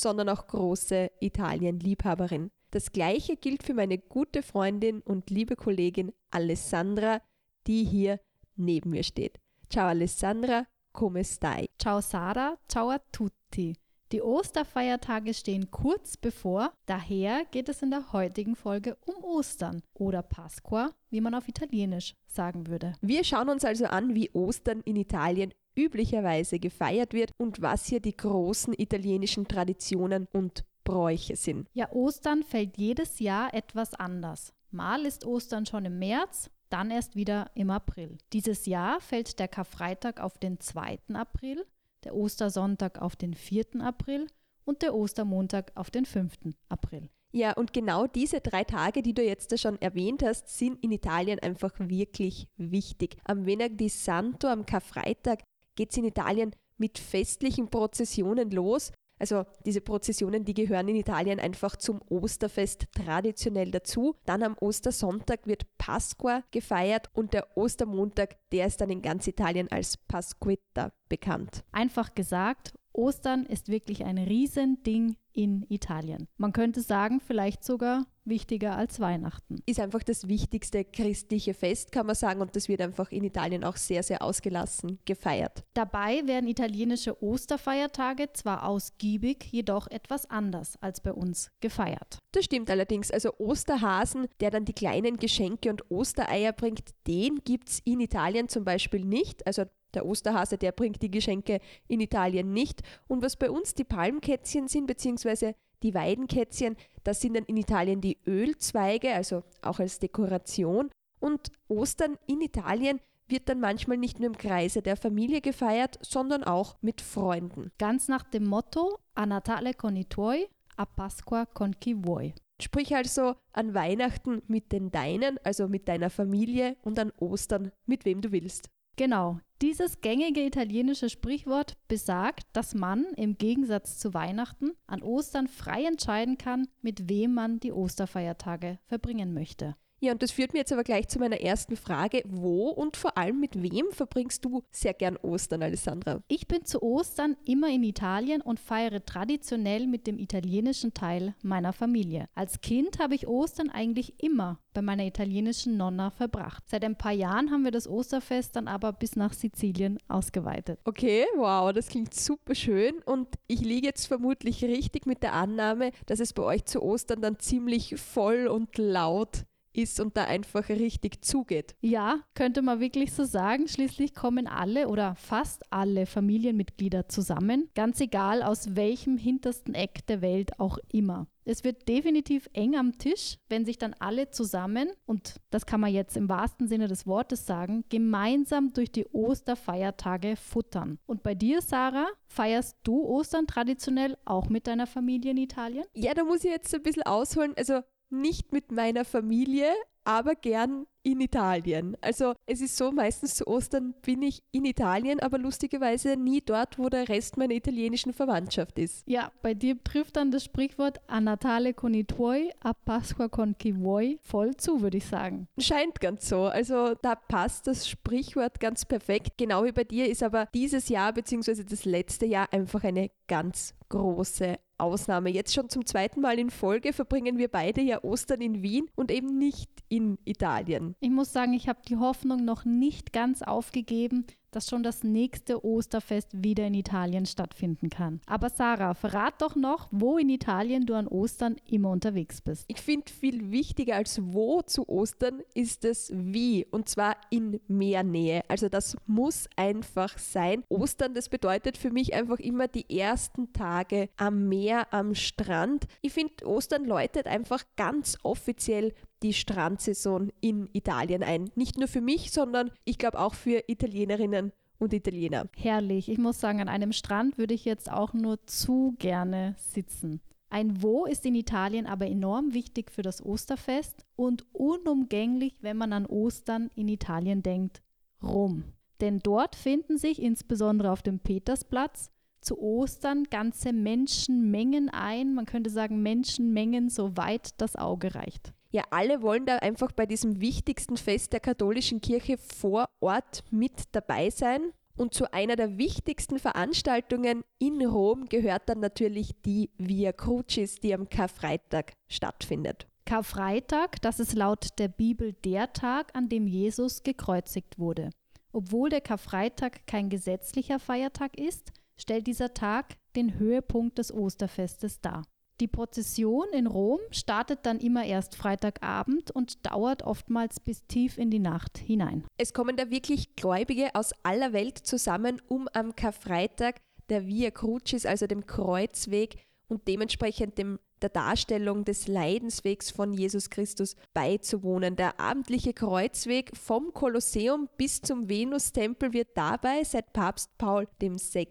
sondern auch große Italien-Liebhaberin. Das gleiche gilt für meine gute Freundin und liebe Kollegin Alessandra, die hier neben mir steht. Ciao Alessandra, come stai? Ciao Sarah, ciao a tutti. Die Osterfeiertage stehen kurz bevor, daher geht es in der heutigen Folge um Ostern oder Pasqua, wie man auf Italienisch sagen würde. Wir schauen uns also an, wie Ostern in Italien üblicherweise gefeiert wird und was hier die großen italienischen Traditionen und Bräuche sind. Ja, Ostern fällt jedes Jahr etwas anders. Mal ist Ostern schon im März, dann erst wieder im April. Dieses Jahr fällt der Karfreitag auf den 2. April, der Ostersonntag auf den 4. April und der Ostermontag auf den 5. April. Ja, und genau diese drei Tage, die du jetzt schon erwähnt hast, sind in Italien einfach wirklich wichtig. Am Venerdì Santo, am Karfreitag, geht es in Italien mit festlichen Prozessionen los. Also diese Prozessionen, die gehören in Italien einfach zum Osterfest traditionell dazu. Dann am Ostersonntag wird Pasqua gefeiert und der Ostermontag, der ist dann in ganz Italien als Pasquetta bekannt. Einfach gesagt, Ostern ist wirklich ein Riesending in Italien. Man könnte sagen, vielleicht sogar wichtiger als Weihnachten. Ist einfach das wichtigste christliche Fest, kann man sagen, und das wird einfach in Italien auch sehr, sehr ausgelassen gefeiert. Dabei werden italienische Osterfeiertage zwar ausgiebig, jedoch etwas anders als bei uns gefeiert. Das stimmt allerdings. Also Osterhasen, der dann die kleinen Geschenke und Ostereier bringt, den gibt es in Italien zum Beispiel nicht. Also der Osterhase, der bringt die Geschenke in Italien nicht. Und was bei uns die Palmkätzchen sind, beziehungsweise die Weidenkätzchen, das sind dann in Italien die Ölzweige, also auch als Dekoration. Und Ostern in Italien wird dann manchmal nicht nur im Kreise der Familie gefeiert, sondern auch mit Freunden. Ganz nach dem Motto A Natale con i tuoi, a Pasqua con chi vuoi. Sprich also an Weihnachten mit den Deinen, also mit deiner Familie und an Ostern mit wem du willst. Genau, dieses gängige italienische Sprichwort besagt, dass man im Gegensatz zu Weihnachten an Ostern frei entscheiden kann, mit wem man die Osterfeiertage verbringen möchte. Ja, und das führt mir jetzt aber gleich zu meiner ersten Frage. Wo und vor allem mit wem verbringst du sehr gern Ostern, Alessandra? Ich bin zu Ostern immer in Italien und feiere traditionell mit dem italienischen Teil meiner Familie. Als Kind habe ich Ostern eigentlich immer bei meiner italienischen Nonna verbracht. Seit ein paar Jahren haben wir das Osterfest dann aber bis nach Sizilien ausgeweitet. Okay, wow, das klingt super schön und ich liege jetzt vermutlich richtig mit der Annahme, dass es bei euch zu Ostern dann ziemlich voll und laut ist und da einfach richtig zugeht. Ja, könnte man wirklich so sagen. Schließlich kommen alle oder fast alle Familienmitglieder zusammen, ganz egal aus welchem hintersten Eck der Welt auch immer. Es wird definitiv eng am Tisch, wenn sich dann alle zusammen, und das kann man jetzt im wahrsten Sinne des Wortes sagen, gemeinsam durch die Osterfeiertage futtern. Und bei dir, Sarah, feierst du Ostern traditionell auch mit deiner Familie in Italien? Ja, da muss ich jetzt ein bisschen ausholen. Also nicht mit meiner Familie, aber gern in Italien. Also es ist so, meistens zu Ostern bin ich in Italien, aber lustigerweise nie dort, wo der Rest meiner italienischen Verwandtschaft ist. Ja, bei dir trifft dann das Sprichwort a Natale con i tuoi, a Pasqua con chi vuoi voll zu, würde ich sagen. Scheint ganz so. Also da passt das Sprichwort ganz perfekt. Genau wie bei dir ist aber dieses Jahr bzw. das letzte Jahr einfach eine ganz große Ausnahme. Jetzt schon zum zweiten Mal in Folge verbringen wir beide ja Ostern in Wien und eben nicht in Italien. Ich muss sagen, ich habe die Hoffnung noch nicht ganz aufgegeben, dass schon das nächste Osterfest wieder in Italien stattfinden kann. Aber Sarah, verrat doch noch, wo in Italien du an Ostern immer unterwegs bist. Ich finde, viel wichtiger als wo zu Ostern ist es wie. Und zwar in Meernähe. Also das muss einfach sein. Ostern, das bedeutet für mich einfach immer die ersten Tage am Meer, am Strand. Ich finde, Ostern läutet einfach ganz offiziell die Strandsaison in Italien ein. Nicht nur für mich, sondern ich glaube auch für Italienerinnen und Italiener. Herrlich. Ich muss sagen, an einem Strand würde ich jetzt auch nur zu gerne sitzen. Ein Wo ist in Italien aber enorm wichtig für das Osterfest und unumgänglich, wenn man an Ostern in Italien denkt, Rom. Denn dort finden sich insbesondere auf dem Petersplatz zu Ostern ganze Menschenmengen ein. Man könnte sagen Menschenmengen, soweit das Auge reicht. Ja, alle wollen da einfach bei diesem wichtigsten Fest der katholischen Kirche vor Ort mit dabei sein. Und zu einer der wichtigsten Veranstaltungen in Rom gehört dann natürlich die Via Crucis, die am Karfreitag stattfindet. Karfreitag, das ist laut der Bibel der Tag, an dem Jesus gekreuzigt wurde. Obwohl der Karfreitag kein gesetzlicher Feiertag ist, stellt dieser Tag den Höhepunkt des Osterfestes dar. Die Prozession in Rom startet dann immer erst Freitagabend und dauert oftmals bis tief in die Nacht hinein. Es kommen da wirklich Gläubige aus aller Welt zusammen, um am Karfreitag der Via Crucis, also dem Kreuzweg und dementsprechend dem der Darstellung des Leidenswegs von Jesus Christus beizuwohnen. Der abendliche Kreuzweg vom Kolosseum bis zum Venustempel wird dabei seit Papst Paul VI.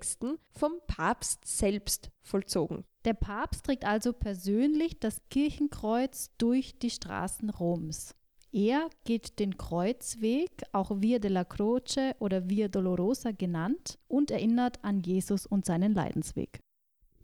vom Papst selbst vollzogen. Der Papst trägt also persönlich das Kirchenkreuz durch die Straßen Roms. Er geht den Kreuzweg, auch Via della Croce oder Via Dolorosa genannt, und erinnert an Jesus und seinen Leidensweg.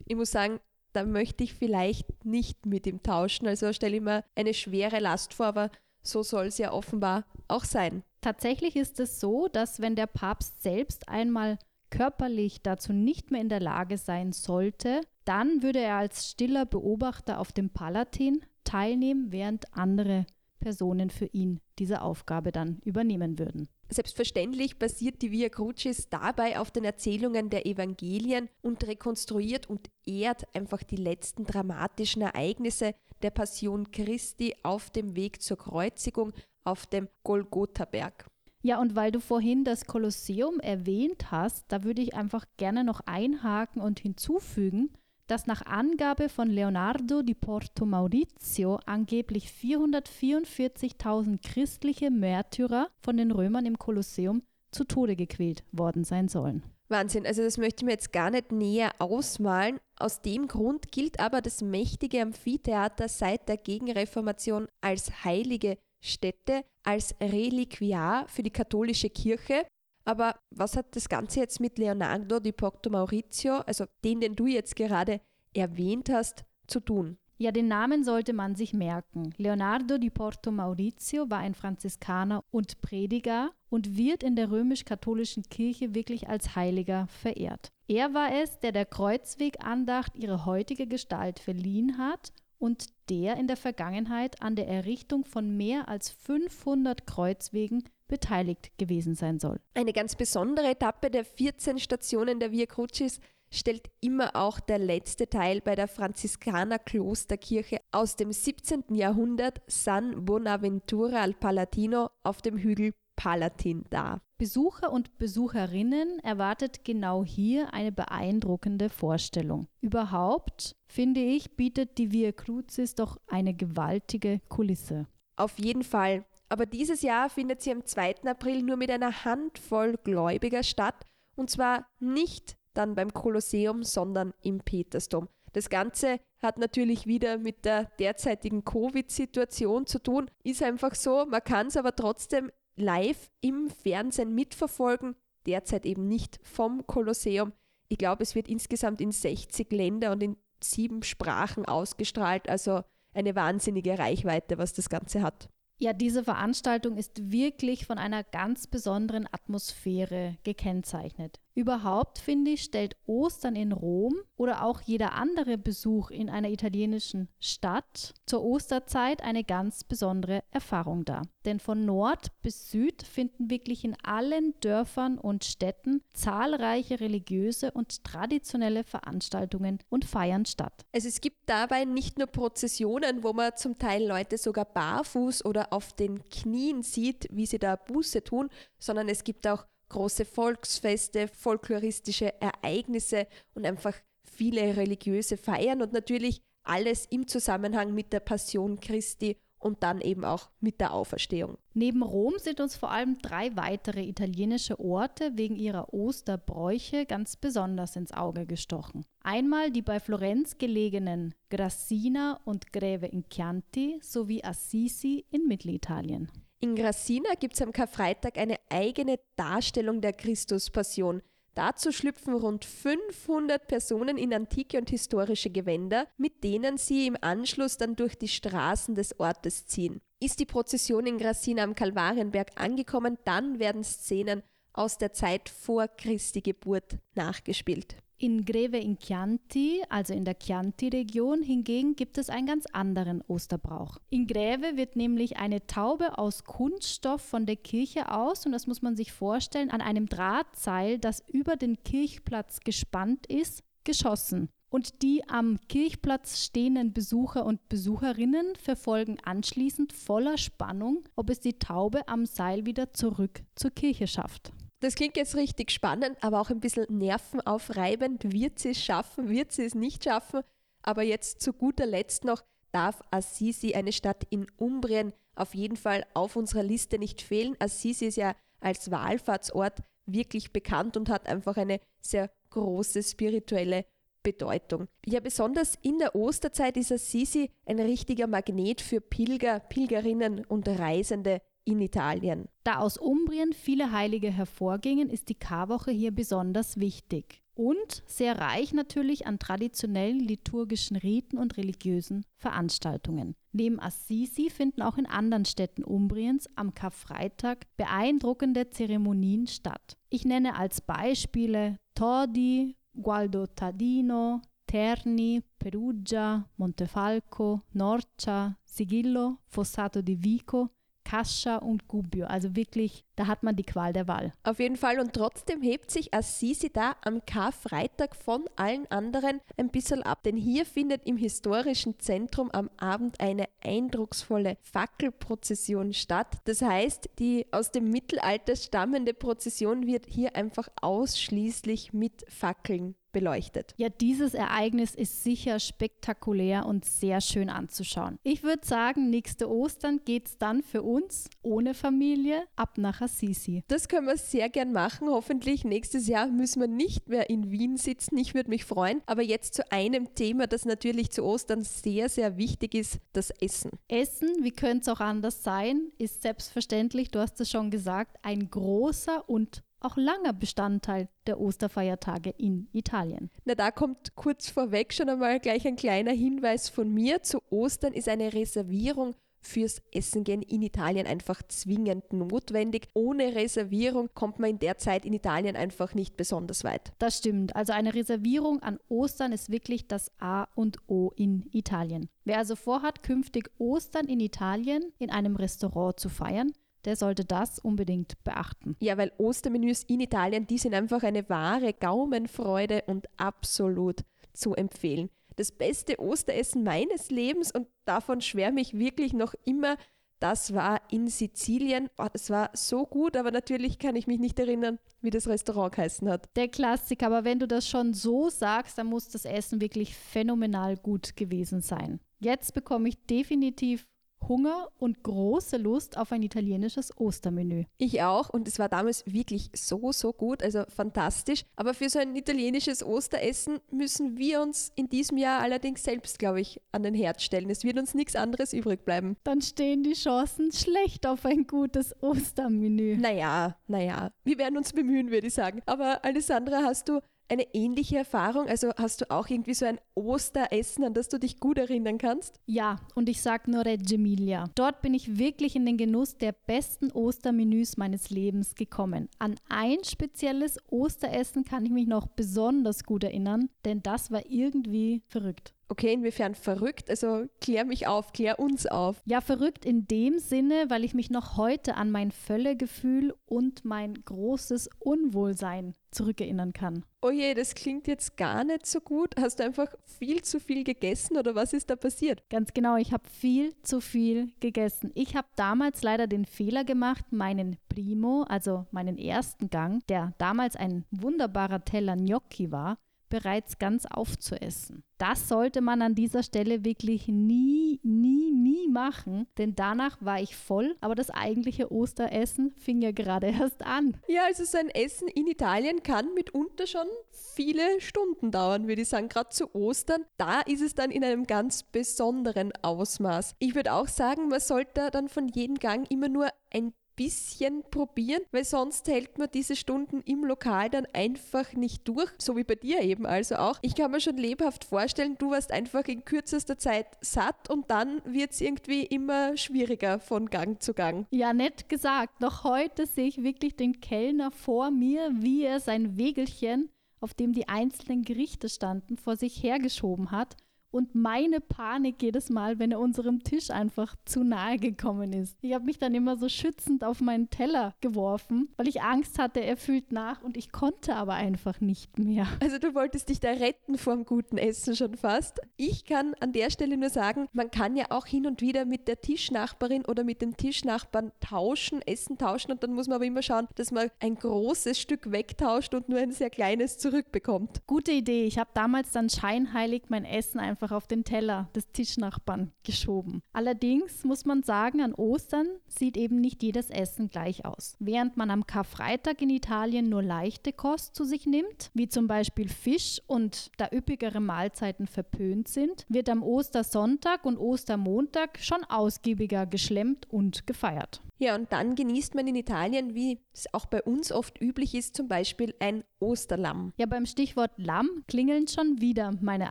Ich muss sagen, da möchte ich vielleicht nicht mit ihm tauschen. Also stelle ich mir eine schwere Last vor, aber so soll es ja offenbar auch sein. Tatsächlich ist es so, dass wenn der Papst selbst einmal körperlich dazu nicht mehr in der Lage sein sollte, dann würde er als stiller Beobachter auf dem Palatin teilnehmen, während andere Personen für ihn diese Aufgabe dann übernehmen würden. Selbstverständlich basiert die Via Crucis dabei auf den Erzählungen der Evangelien und rekonstruiert und ehrt einfach die letzten dramatischen Ereignisse der Passion Christi auf dem Weg zur Kreuzigung auf dem Golgotha-Berg. Ja, und weil du vorhin das Kolosseum erwähnt hast, da würde ich einfach gerne noch einhaken und hinzufügen, dass nach Angabe von Leonardo di Porto Maurizio angeblich 444.000 christliche Märtyrer von den Römern im Kolosseum zu Tode gequält worden sein sollen. Wahnsinn, also das möchte ich mir jetzt gar nicht näher ausmalen. Aus dem Grund gilt aber das mächtige Amphitheater seit der Gegenreformation als heilige Stätte, als Reliquiar für die katholische Kirche. Aber was hat das Ganze jetzt mit Leonardo di Porto Maurizio, also den, den du jetzt gerade erwähnt hast, zu tun? Ja, den Namen sollte man sich merken. Leonardo di Porto Maurizio war ein Franziskaner und Prediger und wird in der römisch-katholischen Kirche wirklich als Heiliger verehrt. Er war es, der der Kreuzwegandacht ihre heutige Gestalt verliehen hat und der in der Vergangenheit an der Errichtung von mehr als 500 Kreuzwegen beteiligt gewesen sein soll. Eine ganz besondere Etappe der 14 Stationen der Via Crucis stellt immer auch der letzte Teil bei der Franziskanerklosterkirche aus dem 17. Jahrhundert San Bonaventura al Palatino auf dem Hügel Palatin dar. Besucher und Besucherinnen erwartet genau hier eine beeindruckende Vorstellung. Überhaupt, finde ich, bietet die Via Crucis doch eine gewaltige Kulisse. Auf jeden Fall. Aber dieses Jahr findet sie am 2. April nur mit einer Handvoll Gläubiger statt. Und zwar nicht dann beim Kolosseum, sondern im Petersdom. Das Ganze hat natürlich wieder mit der derzeitigen Covid-Situation zu tun. Ist einfach so, man kann es aber trotzdem live im Fernsehen mitverfolgen. Derzeit eben nicht vom Kolosseum. Ich glaube, es wird insgesamt in 60 Länder und in sieben Sprachen ausgestrahlt. Also eine wahnsinnige Reichweite, was das Ganze hat. Ja, diese Veranstaltung ist wirklich von einer ganz besonderen Atmosphäre gekennzeichnet. Überhaupt, finde ich, stellt Ostern in Rom oder auch jeder andere Besuch in einer italienischen Stadt zur Osterzeit eine ganz besondere Erfahrung dar. Denn von Nord bis Süd finden wirklich in allen Dörfern und Städten zahlreiche religiöse und traditionelle Veranstaltungen und Feiern statt. Also es gibt dabei nicht nur Prozessionen, wo man zum Teil Leute sogar barfuß oder auf den Knien sieht, wie sie da Buße tun, sondern es gibt auch große Volksfeste, folkloristische Ereignisse und einfach viele religiöse Feiern und natürlich alles im Zusammenhang mit der Passion Christi und dann eben auch mit der Auferstehung. Neben Rom sind uns vor allem drei weitere italienische Orte wegen ihrer Osterbräuche ganz besonders ins Auge gestochen. Einmal die bei Florenz gelegenen Grassina und Greve in Chianti sowie Assisi in Mittelitalien. In Grassina gibt es am Karfreitag eine eigene Darstellung der Christuspassion. Dazu schlüpfen rund 500 Personen in antike und historische Gewänder, mit denen sie im Anschluss dann durch die Straßen des Ortes ziehen. Ist die Prozession in Grassina am Kalvarienberg angekommen, dann werden Szenen aus der Zeit vor Christi Geburt nachgespielt. In Greve in Chianti, also in der Chianti-Region, hingegen gibt es einen ganz anderen Osterbrauch. In Greve wird nämlich eine Taube aus Kunststoff von der Kirche aus, und das muss man sich vorstellen, an einem Drahtseil, das über den Kirchplatz gespannt ist, geschossen. Und die am Kirchplatz stehenden Besucher und Besucherinnen verfolgen anschließend voller Spannung, ob es die Taube am Seil wieder zurück zur Kirche schafft. Das klingt jetzt richtig spannend, aber auch ein bisschen nervenaufreibend. Wird sie es schaffen, wird sie es nicht schaffen? Aber jetzt zu guter Letzt noch, darf Assisi, eine Stadt in Umbrien, auf jeden Fall auf unserer Liste nicht fehlen. Assisi ist ja als Wallfahrtsort wirklich bekannt und hat einfach eine sehr große spirituelle Bedeutung. Ja, besonders in der Osterzeit ist Assisi ein richtiger Magnet für Pilger, Pilgerinnen und Reisende in Italien. Da aus Umbrien viele Heilige hervorgingen, ist die Karwoche hier besonders wichtig. Und sehr reich natürlich an traditionellen liturgischen Riten und religiösen Veranstaltungen. Neben Assisi finden auch in anderen Städten Umbriens am Karfreitag beeindruckende Zeremonien statt. Ich nenne als Beispiele Todi, Gualdo Tadino, Terni, Perugia, Montefalco, Norcia, Sigillo, Fossato di Vico, Kascha und Gubbio. Also wirklich, da hat man die Qual der Wahl. Auf jeden Fall. Und trotzdem hebt sich Assisi da am Karfreitag von allen anderen ein bisschen ab. Denn hier findet im historischen Zentrum am Abend eine eindrucksvolle Fackelprozession statt. Das heißt, die aus dem Mittelalter stammende Prozession wird hier einfach ausschließlich mit Fackeln beleuchtet. Ja, dieses Ereignis ist sicher spektakulär und sehr schön anzuschauen. Ich würde sagen, nächste Ostern geht es dann für uns ohne Familie ab nach Assisi. Das können wir sehr gern machen. Hoffentlich nächstes Jahr müssen wir nicht mehr in Wien sitzen. Ich würde mich freuen. Aber jetzt zu einem Thema, das natürlich zu Ostern sehr, sehr wichtig ist, das Essen. Essen, wie könnte es auch anders sein, ist selbstverständlich, du hast es schon gesagt, ein großer und auch langer Bestandteil der Osterfeiertage in Italien. Na, da kommt kurz vorweg schon einmal gleich ein kleiner Hinweis von mir. Zu Ostern ist eine Reservierung fürs Essen gehen in Italien einfach zwingend notwendig. Ohne Reservierung kommt man in der Zeit in Italien einfach nicht besonders weit. Das stimmt. Also eine Reservierung an Ostern ist wirklich das A und O in Italien. Wer also vorhat, künftig Ostern in Italien in einem Restaurant zu feiern, der sollte das unbedingt beachten. Ja, weil Ostermenüs in Italien, die sind einfach eine wahre Gaumenfreude und absolut zu empfehlen. Das beste Osteressen meines Lebens und davon schwärme ich wirklich noch immer. Das war in Sizilien. Das war so gut, aber natürlich kann ich mich nicht erinnern, wie das Restaurant geheißen hat. Der Klassiker, aber wenn du das schon so sagst, dann muss das Essen wirklich phänomenal gut gewesen sein. Jetzt bekomme ich definitiv Hunger und große Lust auf ein italienisches Ostermenü. Ich auch und es war damals wirklich so, so gut, also fantastisch. Aber für so ein italienisches Osteressen müssen wir uns in diesem Jahr allerdings selbst, glaube ich, an den Herd stellen. Es wird uns nichts anderes übrig bleiben. Dann stehen die Chancen schlecht auf ein gutes Ostermenü. Naja, naja, wir werden uns bemühen, würde ich sagen. Aber Alessandra, hast du eine ähnliche Erfahrung? Also hast du auch irgendwie so ein Osteressen, an das du dich gut erinnern kannst? Ja, und ich sage nur Reggio Emilia. Dort bin ich wirklich in den Genuss der besten Ostermenüs meines Lebens gekommen. An ein spezielles Osteressen kann ich mich noch besonders gut erinnern, denn das war irgendwie verrückt. Okay, inwiefern verrückt? Also klär mich auf, klär uns auf. Ja, verrückt in dem Sinne, weil ich mich noch heute an mein Völlegefühl und mein großes Unwohlsein zurückerinnern kann. Oh je, das klingt jetzt gar nicht so gut. Hast du einfach viel zu viel gegessen oder was ist da passiert? Ganz genau, ich habe viel zu viel gegessen. Ich habe damals leider den Fehler gemacht, meinen Primo, also meinen ersten Gang, der damals ein wunderbarer Teller Gnocchi war, bereits ganz aufzuessen. Das sollte man an dieser Stelle wirklich nie, nie, nie machen, denn danach war ich voll, aber das eigentliche Osteressen fing ja gerade erst an. Ja, also so ein Essen in Italien kann mitunter schon viele Stunden dauern, würde ich sagen. Gerade zu Ostern, da ist es dann in einem ganz besonderen Ausmaß. Ich würde auch sagen, man sollte dann von jedem Gang immer nur ein bisschen probieren, weil sonst hält man diese Stunden im Lokal dann einfach nicht durch, so wie bei dir eben also auch. Ich kann mir schon lebhaft vorstellen, du warst einfach in kürzester Zeit satt und dann wird es irgendwie immer schwieriger von Gang zu Gang. Ja, nett gesagt. Noch heute sehe ich wirklich den Kellner vor mir, wie er sein Wegelchen, auf dem die einzelnen Gerichte standen, vor sich hergeschoben hat und meine Panik jedes Mal, wenn er unserem Tisch einfach zu nahe gekommen ist. Ich habe mich dann immer so schützend auf meinen Teller geworfen, weil ich Angst hatte, er fühlt nach und ich konnte aber einfach nicht mehr. Also du wolltest dich da retten vorm guten Essen schon fast. Ich kann an der Stelle nur sagen, man kann ja auch hin und wieder mit der Tischnachbarin oder mit dem Tischnachbarn tauschen, Essen tauschen und dann muss man aber immer schauen, dass man ein großes Stück wegtauscht und nur ein sehr kleines zurückbekommt. Gute Idee. Ich habe damals dann scheinheilig mein Essen einfach einfach auf den Teller des Tischnachbarn geschoben. Allerdings muss man sagen, an Ostern sieht eben nicht jedes Essen gleich aus. Während man am Karfreitag in Italien nur leichte Kost zu sich nimmt, wie zum Beispiel Fisch und da üppigere Mahlzeiten verpönt sind, wird am Ostersonntag und Ostermontag schon ausgiebiger geschlemmt und gefeiert. Ja, und dann genießt man in Italien, wie es auch bei uns oft üblich ist, zum Beispiel ein Osterlamm. Ja, beim Stichwort Lamm klingeln schon wieder meine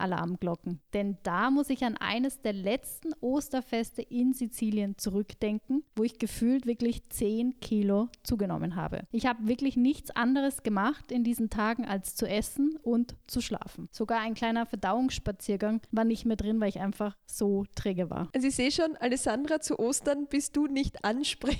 Alarmglocken. Denn da muss ich an eines der letzten Osterfeste in Sizilien zurückdenken, wo ich gefühlt wirklich 10 Kilo zugenommen habe. Ich habe wirklich nichts anderes gemacht in diesen Tagen als zu essen und zu schlafen. Sogar ein kleiner Verdauungsspaziergang war nicht mehr drin, weil ich einfach so träge war. Also ich sehe schon, Alessandra, zu Ostern bist du nicht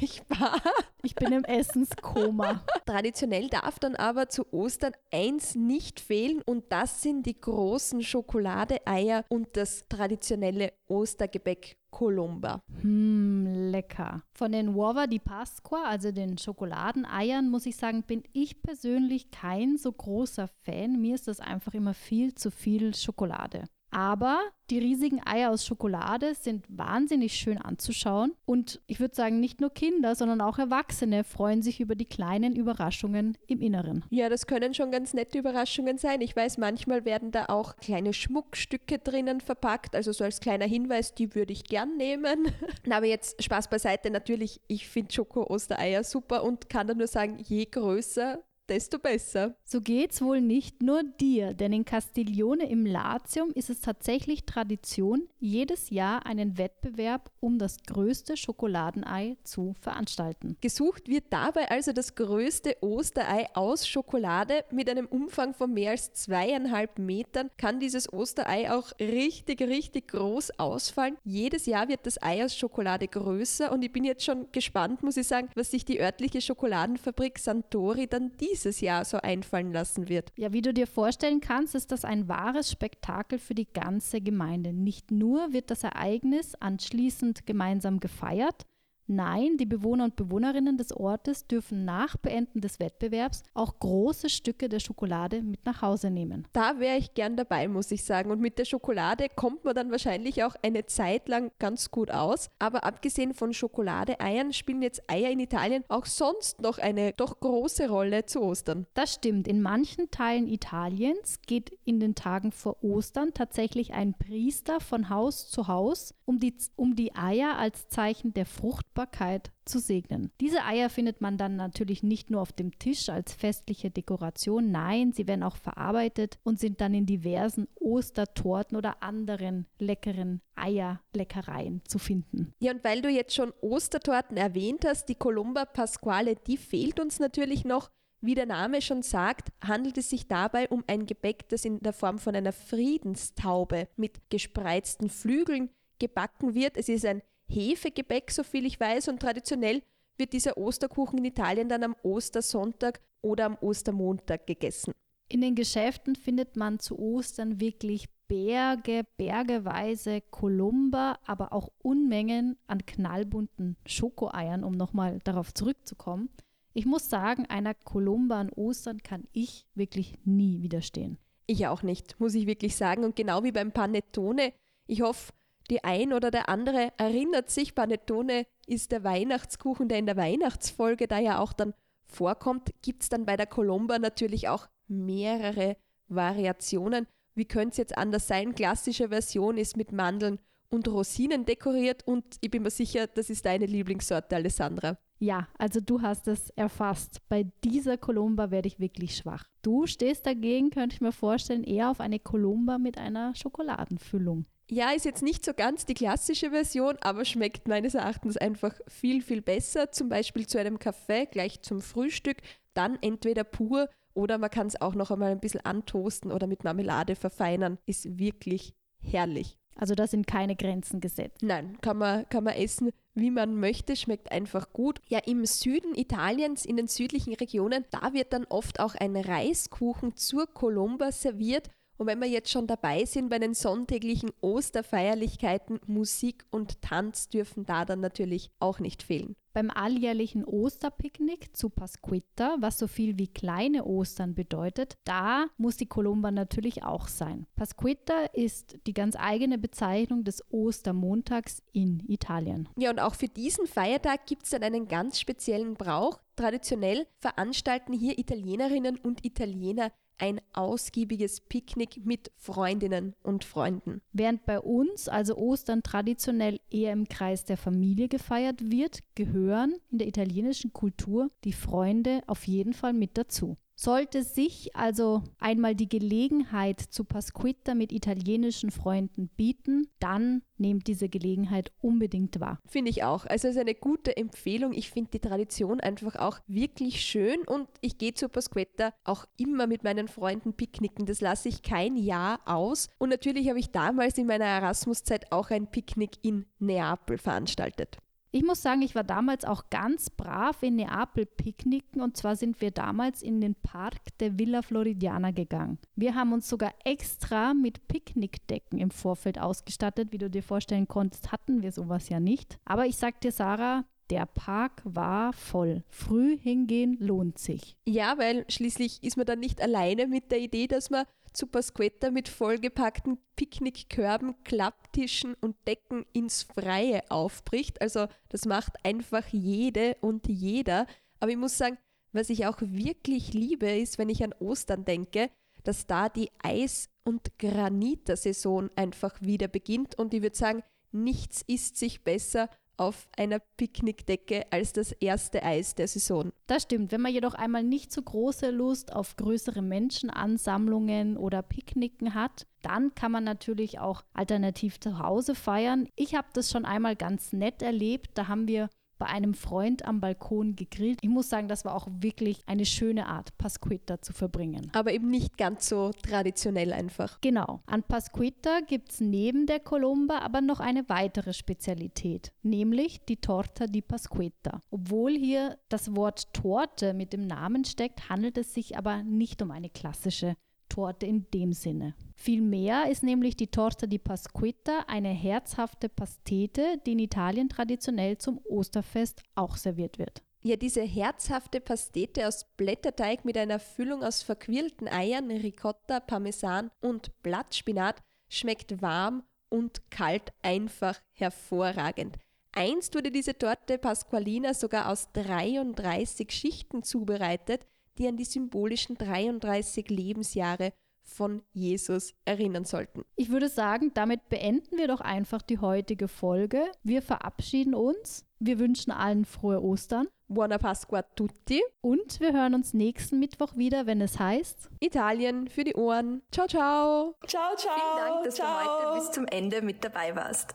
ansprechbar. Ich bin im Essenskoma. Traditionell darf dann aber zu Ostern eins nicht fehlen und das sind die großen Schokoladeeier und das traditionelle Ostergebäck Colomba. Hm, lecker. Von den Uova di Pasqua, also den Schokoladeneiern, muss ich sagen, bin ich persönlich kein so großer Fan. Mir ist das einfach immer viel zu viel Schokolade. Aber die riesigen Eier aus Schokolade sind wahnsinnig schön anzuschauen. Und ich würde sagen, nicht nur Kinder, sondern auch Erwachsene freuen sich über die kleinen Überraschungen im Inneren. Ja, das können schon ganz nette Überraschungen sein. Ich weiß, manchmal werden da auch kleine Schmuckstücke drinnen verpackt. Also so als kleiner Hinweis, die würde ich gern nehmen. Aber jetzt Spaß beiseite. Natürlich, ich finde Schoko-Ostereier super und kann da nur sagen, je größer, desto besser. So geht's wohl nicht nur dir, denn in Castiglione im Latium ist es tatsächlich Tradition, jedes Jahr einen Wettbewerb um das größte Schokoladenei zu veranstalten. Gesucht wird dabei also das größte Osterei aus Schokolade mit einem Umfang von mehr als zweieinhalb Metern. Kann dieses Osterei auch richtig, richtig groß ausfallen. Jedes Jahr wird das Ei aus Schokolade größer und ich bin jetzt schon gespannt, muss ich sagen, was sich die örtliche Schokoladenfabrik Santori dann dies dieses Jahr so einfallen lassen wird. Ja, wie du dir vorstellen kannst, ist das ein wahres Spektakel für die ganze Gemeinde. Nicht nur wird das Ereignis anschließend gemeinsam gefeiert, Nein, die Bewohner und Bewohnerinnen des Ortes dürfen nach Beenden des Wettbewerbs auch große Stücke der Schokolade mit nach Hause nehmen. Da wäre ich gern dabei, muss ich sagen. Und mit der Schokolade kommt man dann wahrscheinlich auch eine Zeit lang ganz gut aus. Aber abgesehen von Schokoladeeiern spielen jetzt Eier in Italien auch sonst noch eine doch große Rolle zu Ostern. Das stimmt. In manchen Teilen Italiens geht in den Tagen vor Ostern tatsächlich ein Priester von Haus zu Haus, um die, um die Eier als Zeichen der Fruchtbarkeit Fruchtbarkeit zu segnen. Diese Eier findet man dann natürlich nicht nur auf dem Tisch als festliche Dekoration, nein, sie werden auch verarbeitet und sind dann in diversen Ostertorten oder anderen leckeren Eierleckereien zu finden. Ja, und weil du jetzt schon Ostertorten erwähnt hast, die Colomba Pasquale, die fehlt uns natürlich noch. Wie der Name schon sagt, handelt es sich dabei um ein Gebäck, das in der Form von einer Friedenstaube mit gespreizten Flügeln gebacken wird. Es ist ein Hefegebäck, so viel ich weiß, und traditionell wird dieser Osterkuchen in Italien dann am Ostersonntag oder am Ostermontag gegessen. In den Geschäften findet man zu Ostern wirklich Berge, bergeweise Kolumba, aber auch Unmengen an knallbunten Schokoeiern, um nochmal darauf zurückzukommen. Ich muss sagen, einer Kolumba an Ostern kann ich wirklich nie widerstehen. Ich auch nicht, muss ich wirklich sagen. Und genau wie beim Panettone, ich hoffe, die ein oder der andere erinnert sich, Panettone ist der Weihnachtskuchen, der in der Weihnachtsfolge da ja auch dann vorkommt, gibt es dann bei der Colomba natürlich auch mehrere Variationen. Wie könnte es jetzt anders sein? Klassische Version ist mit Mandeln und Rosinen dekoriert und ich bin mir sicher, das ist deine Lieblingssorte, Alessandra. Ja, also du hast es erfasst. Bei dieser Columba werde ich wirklich schwach. Du stehst dagegen, könnte ich mir vorstellen, eher auf eine Columba mit einer Schokoladenfüllung. Ja, ist jetzt nicht so ganz die klassische Version, aber schmeckt meines Erachtens einfach viel, viel besser. Zum Beispiel zu einem Kaffee, gleich zum Frühstück, dann entweder pur oder man kann es auch noch einmal ein bisschen antoasten oder mit Marmelade verfeinern. Ist wirklich herrlich. Also da sind keine Grenzen gesetzt. Nein, kann man, kann man essen, wie man möchte, schmeckt einfach gut. Ja, im Süden Italiens, in den südlichen Regionen, da wird dann oft auch ein Reiskuchen zur Colomba serviert und wenn wir jetzt schon dabei sind bei den sonntäglichen Osterfeierlichkeiten, Musik und Tanz dürfen da dann natürlich auch nicht fehlen. Beim alljährlichen Osterpicknick zu Pasquetta, was so viel wie kleine Ostern bedeutet, da muss die Columba natürlich auch sein. Pasquetta ist die ganz eigene Bezeichnung des Ostermontags in Italien. Ja, und auch für diesen Feiertag gibt es dann einen ganz speziellen Brauch. Traditionell veranstalten hier Italienerinnen und Italiener ein ausgiebiges Picknick mit Freundinnen und Freunden. Während bei uns also Ostern traditionell eher im Kreis der Familie gefeiert wird, gehören in der italienischen Kultur die Freunde auf jeden Fall mit dazu. Sollte sich also einmal die Gelegenheit zu Pasquetta mit italienischen Freunden bieten, dann nehmt diese Gelegenheit unbedingt wahr. Finde ich auch. Also es ist eine gute Empfehlung. Ich finde die Tradition einfach auch wirklich schön und ich gehe zu Pasquetta auch immer mit meinen Freunden picknicken. Das lasse ich kein Jahr aus. Und natürlich habe ich damals in meiner Erasmuszeit auch ein Picknick in Neapel veranstaltet. Ich muss sagen, ich war damals auch ganz brav in Neapel picknicken und zwar sind wir damals in den Park der Villa Floridiana gegangen. Wir haben uns sogar extra mit Picknickdecken im Vorfeld ausgestattet. Wie du dir vorstellen konntest, hatten wir sowas ja nicht. Aber ich sag dir, Sarah, der Park war voll. Früh hingehen lohnt sich. Ja, weil schließlich ist man dann nicht alleine mit der Idee, dass man zu Pasquetta mit vollgepackten Picknickkörben, Klapptischen und Decken ins Freie aufbricht. Also das macht einfach jede und jeder. Aber ich muss sagen, was ich auch wirklich liebe, ist, wenn ich an Ostern denke, dass da die Eis- und Granitersaison einfach wieder beginnt. Und ich würde sagen, nichts ist sich besser auf einer Picknickdecke als das erste Eis der Saison. Das stimmt. Wenn man jedoch einmal nicht so große Lust auf größere Menschenansammlungen oder Picknicken hat, dann kann man natürlich auch alternativ zu Hause feiern. Ich habe das schon einmal ganz nett erlebt. Da haben wir bei einem Freund am Balkon gegrillt. Ich muss sagen, das war auch wirklich eine schöne Art, Pasquetta zu verbringen. Aber eben nicht ganz so traditionell einfach. Genau. An Pasquetta gibt es neben der Colomba aber noch eine weitere Spezialität, nämlich die Torta di Pasquetta. Obwohl hier das Wort Torte mit dem Namen steckt, handelt es sich aber nicht um eine klassische Torte in dem Sinne. Vielmehr ist nämlich die Torta di Pasquetta eine herzhafte Pastete, die in Italien traditionell zum Osterfest auch serviert wird. Ja, diese herzhafte Pastete aus Blätterteig mit einer Füllung aus verquirlten Eiern, Ricotta, Parmesan und Blattspinat schmeckt warm und kalt einfach hervorragend. Einst wurde diese Torte Pasqualina sogar aus 33 Schichten zubereitet, die an die symbolischen 33 Lebensjahre von Jesus erinnern sollten. Ich würde sagen, damit beenden wir doch einfach die heutige Folge. Wir verabschieden uns. Wir wünschen allen frohe Ostern. Buona Pasqua a tutti. Und wir hören uns nächsten Mittwoch wieder, wenn es heißt Italien für die Ohren. Ciao, ciao. Ciao, ciao. Vielen Dank, dass ciao. du heute bis zum Ende mit dabei warst.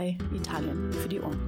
bei Italien für die Ohren.